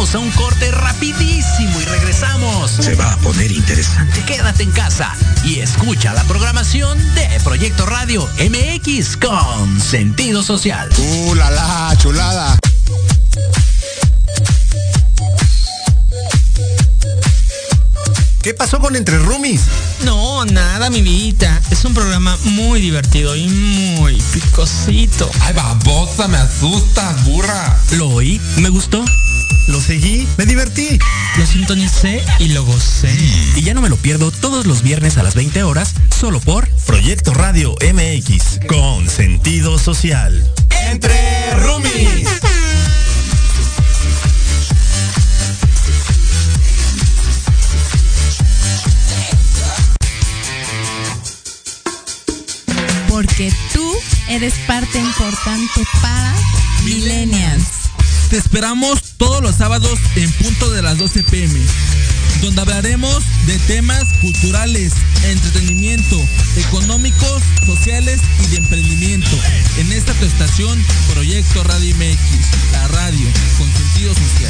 Vamos a un corte rapidísimo y regresamos. Se va a poner interesante. Quédate en casa y escucha la programación de Proyecto Radio MX con sentido social. ¡Uh, la, la chulada! ¿Qué pasó con Entre Rumis? No, nada, mi vida. Es un programa muy divertido y muy picosito. Ay, babosa, me asustas, burra. ¿Lo oí? ¿Me gustó? Lo seguí, me divertí. Lo sintonicé y lo gocé. Y ya no me lo pierdo todos los viernes a las 20 horas, solo por Proyecto Radio MX, con sentido social. Entre Rumis. porque tú eres parte importante para Millennials. Te esperamos todos los sábados en punto de las 12 pm, donde hablaremos de temas culturales, entretenimiento, económicos, sociales y de emprendimiento. En esta tu Proyecto Radio MX, la radio con sentido social.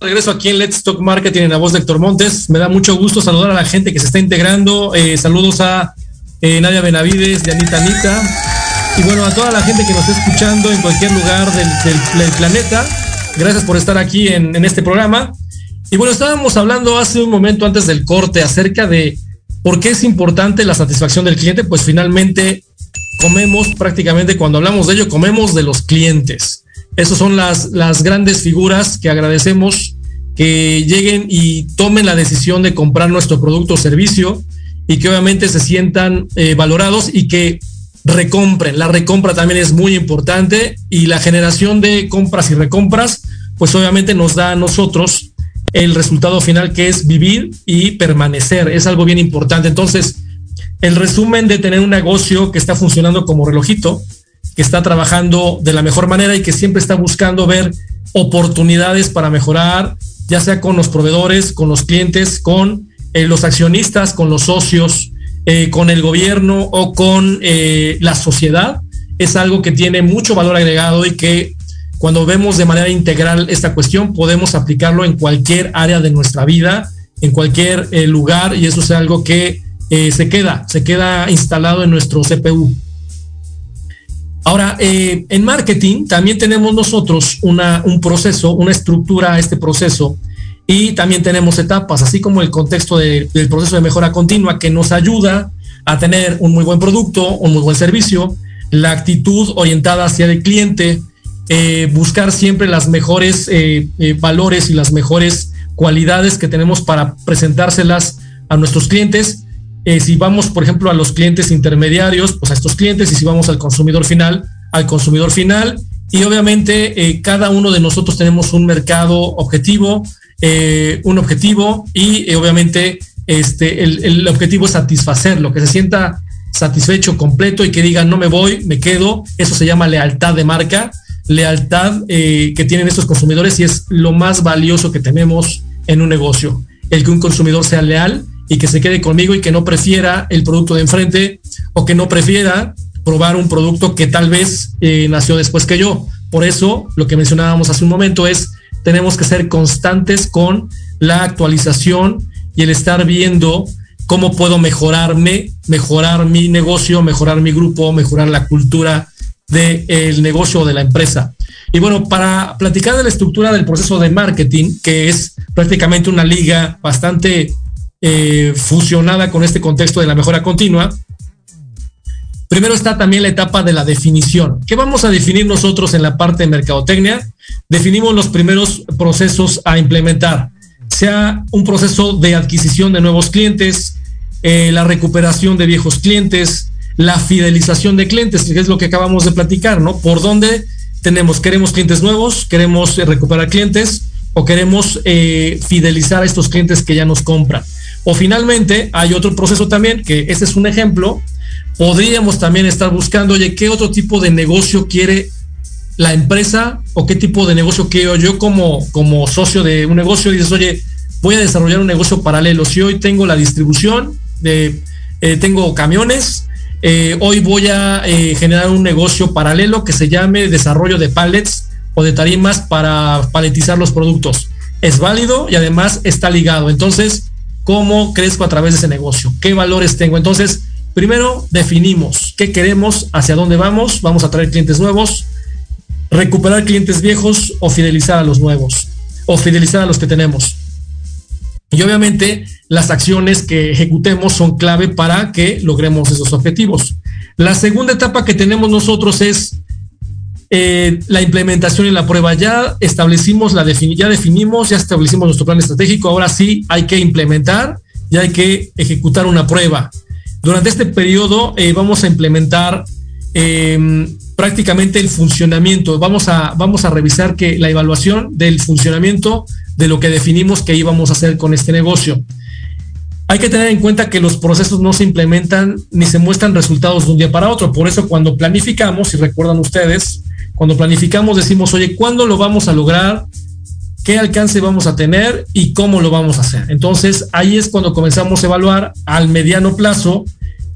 Regreso aquí en Let's Talk Marketing en la voz de Héctor Montes. Me da mucho gusto saludar a la gente que se está integrando. Eh, saludos a eh, Nadia Benavides, de Anita Anita. Y bueno, a toda la gente que nos está escuchando en cualquier lugar del, planeta. Gracias por estar aquí en, en este programa. Y bueno, estábamos hablando hace un momento antes del corte acerca de por qué es importante la satisfacción del cliente. Pues finalmente comemos prácticamente, cuando hablamos de ello, comemos de los clientes. Esas son las, las grandes figuras que agradecemos que lleguen y tomen la decisión de comprar nuestro producto o servicio y que obviamente se sientan eh, valorados y que recompren. La recompra también es muy importante y la generación de compras y recompras, pues obviamente nos da a nosotros el resultado final que es vivir y permanecer. Es algo bien importante. Entonces, el resumen de tener un negocio que está funcionando como relojito, que está trabajando de la mejor manera y que siempre está buscando ver oportunidades para mejorar, ya sea con los proveedores, con los clientes, con eh, los accionistas, con los socios, eh, con el gobierno o con eh, la sociedad, es algo que tiene mucho valor agregado y que cuando vemos de manera integral esta cuestión podemos aplicarlo en cualquier área de nuestra vida, en cualquier lugar y eso es algo que se queda, se queda instalado en nuestro CPU. Ahora, eh, en marketing también tenemos nosotros una, un proceso, una estructura a este proceso y también tenemos etapas, así como el contexto del proceso de mejora continua que nos ayuda a tener un muy buen producto, un muy buen servicio, la actitud orientada hacia el cliente, eh, buscar siempre las mejores eh, valores y las mejores cualidades que tenemos para presentárselas a nuestros clientes eh, si vamos, por ejemplo, a los clientes intermediarios, pues a estos clientes, y si vamos al consumidor final, al consumidor final. Y obviamente eh, cada uno de nosotros tenemos un mercado objetivo, eh, un objetivo y obviamente este, el, el, objetivo es satisfacerlo, que se sienta satisfecho, completo y que diga no me voy, me quedo. Eso se llama lealtad de marca, lealtad que tienen estos consumidores y es lo más valioso que tenemos en un negocio. El que un consumidor sea leal y que se quede conmigo y que no prefiera el producto de enfrente o que no prefiera probar un producto que tal vez eh, nació después que yo. Por eso, lo que mencionábamos hace un momento es, tenemos que ser constantes con la actualización y el estar viendo cómo puedo mejorarme, mejorar mi negocio, mejorar mi grupo, mejorar la cultura del negocio o de la empresa. Y bueno, para platicar de la estructura del proceso de marketing, que es prácticamente una liga bastante eh, fusionada con este contexto de la mejora continua. Primero está también la etapa de la definición. ¿Qué vamos a definir nosotros en la parte de mercadotecnia? Definimos los primeros procesos a implementar, sea un proceso de adquisición de nuevos clientes, eh, la recuperación de viejos clientes, la fidelización de clientes, que es lo que acabamos de platicar, ¿no? Por dónde tenemos, queremos clientes nuevos, queremos eh, recuperar clientes o queremos fidelizar a estos clientes que ya nos compran. O finalmente, hay otro proceso también, que este es un ejemplo, podríamos también estar buscando, oye, ¿qué otro tipo de negocio quiere la empresa o qué tipo de negocio quiero yo como, como socio de un negocio? Dices, oye, voy a desarrollar un negocio paralelo. Si hoy tengo la distribución, de, eh, tengo camiones, eh, hoy voy a eh, generar un negocio paralelo que se llame desarrollo de pallets o de tarimas para paletizar los productos. Es válido y además está ligado. Entonces, cómo crezco a través de ese negocio, qué valores tengo. Entonces, primero definimos qué queremos, hacia dónde vamos, vamos a traer clientes nuevos, recuperar clientes viejos o fidelizar a los nuevos, o fidelizar a los que tenemos. Y obviamente las acciones que ejecutemos son clave para que logremos esos objetivos. La segunda etapa que tenemos nosotros es eh, la implementación y la prueba. Ya establecimos ya definimos, ya establecimos nuestro plan estratégico. Ahora sí hay que implementar y hay que ejecutar una prueba. Durante este periodo eh, vamos a implementar em, prácticamente el funcionamiento. Vamos a, vamos a revisar que la evaluación del funcionamiento de lo que definimos que íbamos a hacer con este negocio. Hay que tener en cuenta que los procesos no se implementan ni se muestran resultados de un día para otro. Por eso cuando planificamos, si recuerdan ustedes, cuando planificamos decimos, oye, ¿cuándo lo vamos a lograr? ¿Qué alcance vamos a tener y cómo lo vamos a hacer? Entonces ahí es cuando comenzamos a evaluar al mediano plazo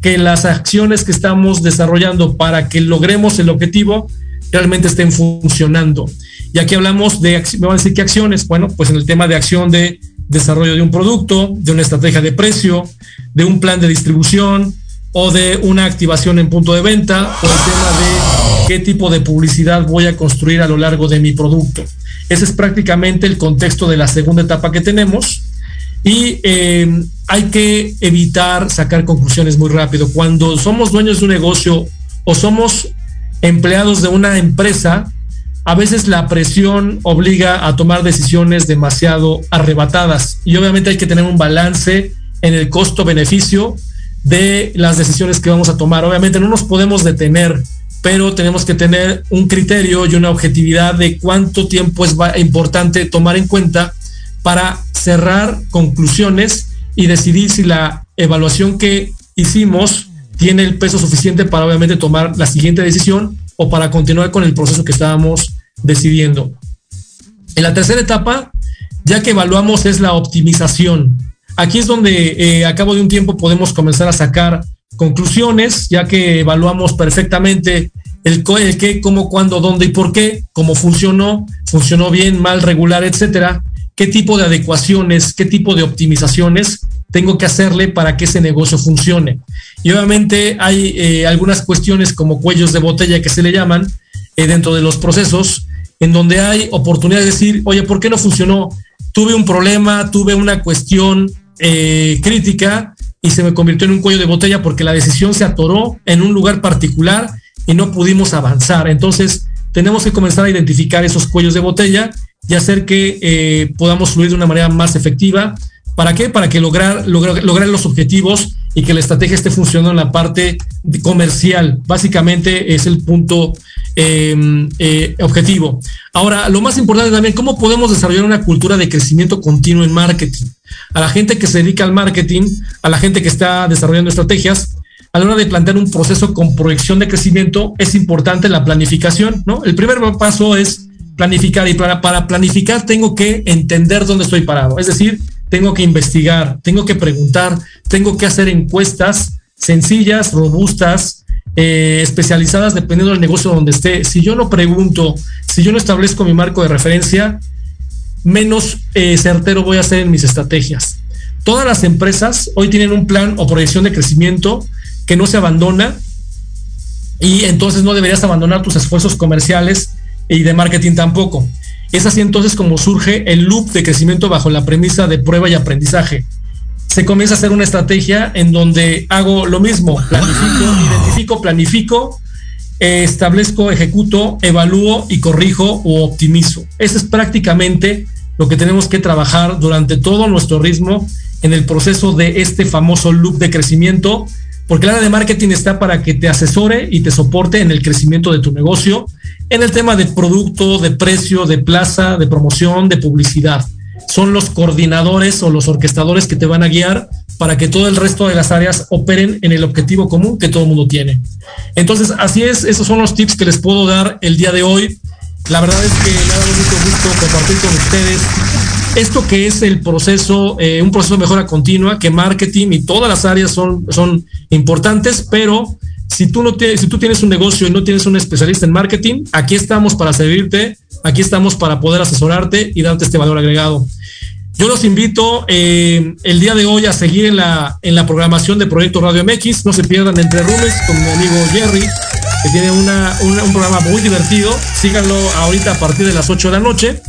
que las acciones que estamos desarrollando para que logremos el objetivo realmente estén funcionando. Y aquí hablamos de, me van a decir qué acciones, bueno, pues en el tema de acción de desarrollo de un producto, de una estrategia de precio, de un plan de distribución o de una activación en punto de venta o el tema de qué tipo de publicidad voy a construir a lo largo de mi producto. Ese es prácticamente el contexto de la segunda etapa que tenemos. Y eh, hay que evitar sacar conclusiones muy rápido. Cuando somos dueños de un negocio o somos empleados de una empresa, a veces la presión obliga a tomar decisiones demasiado arrebatadas y obviamente hay que tener un balance en el costo-beneficio de las decisiones que vamos a tomar. Obviamente no nos podemos detener, pero tenemos que tener un criterio y una objetividad de cuánto tiempo es importante tomar en cuenta para cerrar conclusiones y decidir si la evaluación que hicimos tiene el peso suficiente para obviamente tomar la siguiente decisión o para continuar con el proceso que estábamos decidiendo. En la tercera etapa, ya que evaluamos, es la optimización. Aquí es donde eh, a cabo de un tiempo podemos comenzar a sacar conclusiones, ya que evaluamos perfectamente el, el qué, cómo, cuándo, dónde y por qué, cómo funcionó, funcionó bien, mal, regular, etcétera, qué tipo de adecuaciones, qué tipo de optimizaciones tengo que hacerle para que ese negocio funcione. Y obviamente hay eh, algunas cuestiones como cuellos de botella que se le llaman eh, dentro de los procesos, en donde hay oportunidad de decir, oye, ¿por qué no funcionó? Tuve un problema, tuve una cuestión eh, crítica y se me convirtió en un cuello de botella porque la decisión se atoró en un lugar particular y no pudimos avanzar. Entonces, tenemos que comenzar a identificar esos cuellos de botella y hacer que podamos fluir de una manera más efectiva ¿Para qué? Para que lograr, lograr, lograr los objetivos y que la estrategia esté funcionando en la parte comercial. Básicamente es el punto em, eh, objetivo. Ahora, lo más importante también, ¿cómo podemos desarrollar una cultura de crecimiento continuo en marketing? A la gente que se dedica al marketing, a la gente que está desarrollando estrategias, a la hora de plantear un proceso con proyección de crecimiento, es importante la planificación, ¿no? El primer paso es planificar y para, para planificar tengo que entender dónde estoy parado. Es decir, tengo que investigar, tengo que preguntar, tengo que hacer encuestas sencillas, robustas, eh, especializadas dependiendo del negocio donde esté. Si yo no pregunto, si yo no establezco mi marco de referencia, menos eh, certero voy a ser en mis estrategias. Todas las empresas hoy tienen un plan o proyección de crecimiento que no se abandona y entonces no deberías abandonar tus esfuerzos comerciales y de marketing tampoco. Es así entonces como surge el loop de crecimiento bajo la premisa de prueba y aprendizaje. Se comienza a hacer una estrategia en donde hago lo mismo, planifico, identifico, planifico, establezco, ejecuto, evalúo y corrijo o optimizo. Eso es prácticamente lo que tenemos que trabajar durante todo nuestro ritmo en el proceso de este famoso loop de crecimiento porque el área de marketing está para que te asesore y te soporte en el crecimiento de tu negocio, en el tema de producto, de precio, de plaza, de promoción, de publicidad. Son los coordinadores o los orquestadores que te van a guiar para que todo el resto de las áreas operen en el objetivo común que todo el mundo tiene. Entonces, así es, esos son los tips que les puedo dar el día de hoy. La verdad es que me ha dado mucho gusto compartir con ustedes esto que es el proceso, eh, un proceso de mejora continua, que marketing y todas las áreas son, son importantes, pero si tú, no si tú tienes un negocio y no tienes un especialista en marketing, aquí estamos para servirte, aquí estamos para poder asesorarte y darte este valor agregado. Yo los invito eh, el día de hoy a seguir en la, en la programación de Proyecto Radio MX. No se pierdan Entre Rumes con mi amigo Jerry, que tiene una, un programa muy divertido. Síganlo ahorita a partir de las 8 de la noche.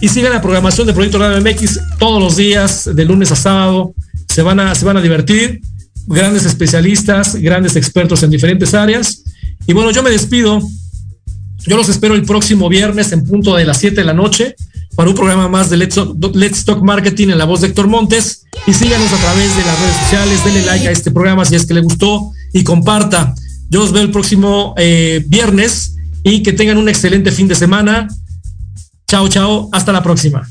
Y sigan la programación de Proyecto Radio MX todos los días, de lunes a sábado. Se van a, se van a divertir. Grandes especialistas, grandes expertos en diferentes áreas. Y bueno, yo me despido. Yo los espero el próximo viernes en punto de las 7 de la noche para un programa más de Let's Talk, Let's Talk Marketing en la voz de Héctor Montes. Y síganos a través de las redes sociales. Denle like a este programa si es que le gustó y comparta. Yo los veo el próximo eh, viernes y que tengan un excelente fin de semana. Chao, chao. Hasta la próxima.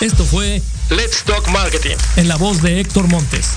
Esto fue Let's Talk Marketing en la voz de Héctor Montes.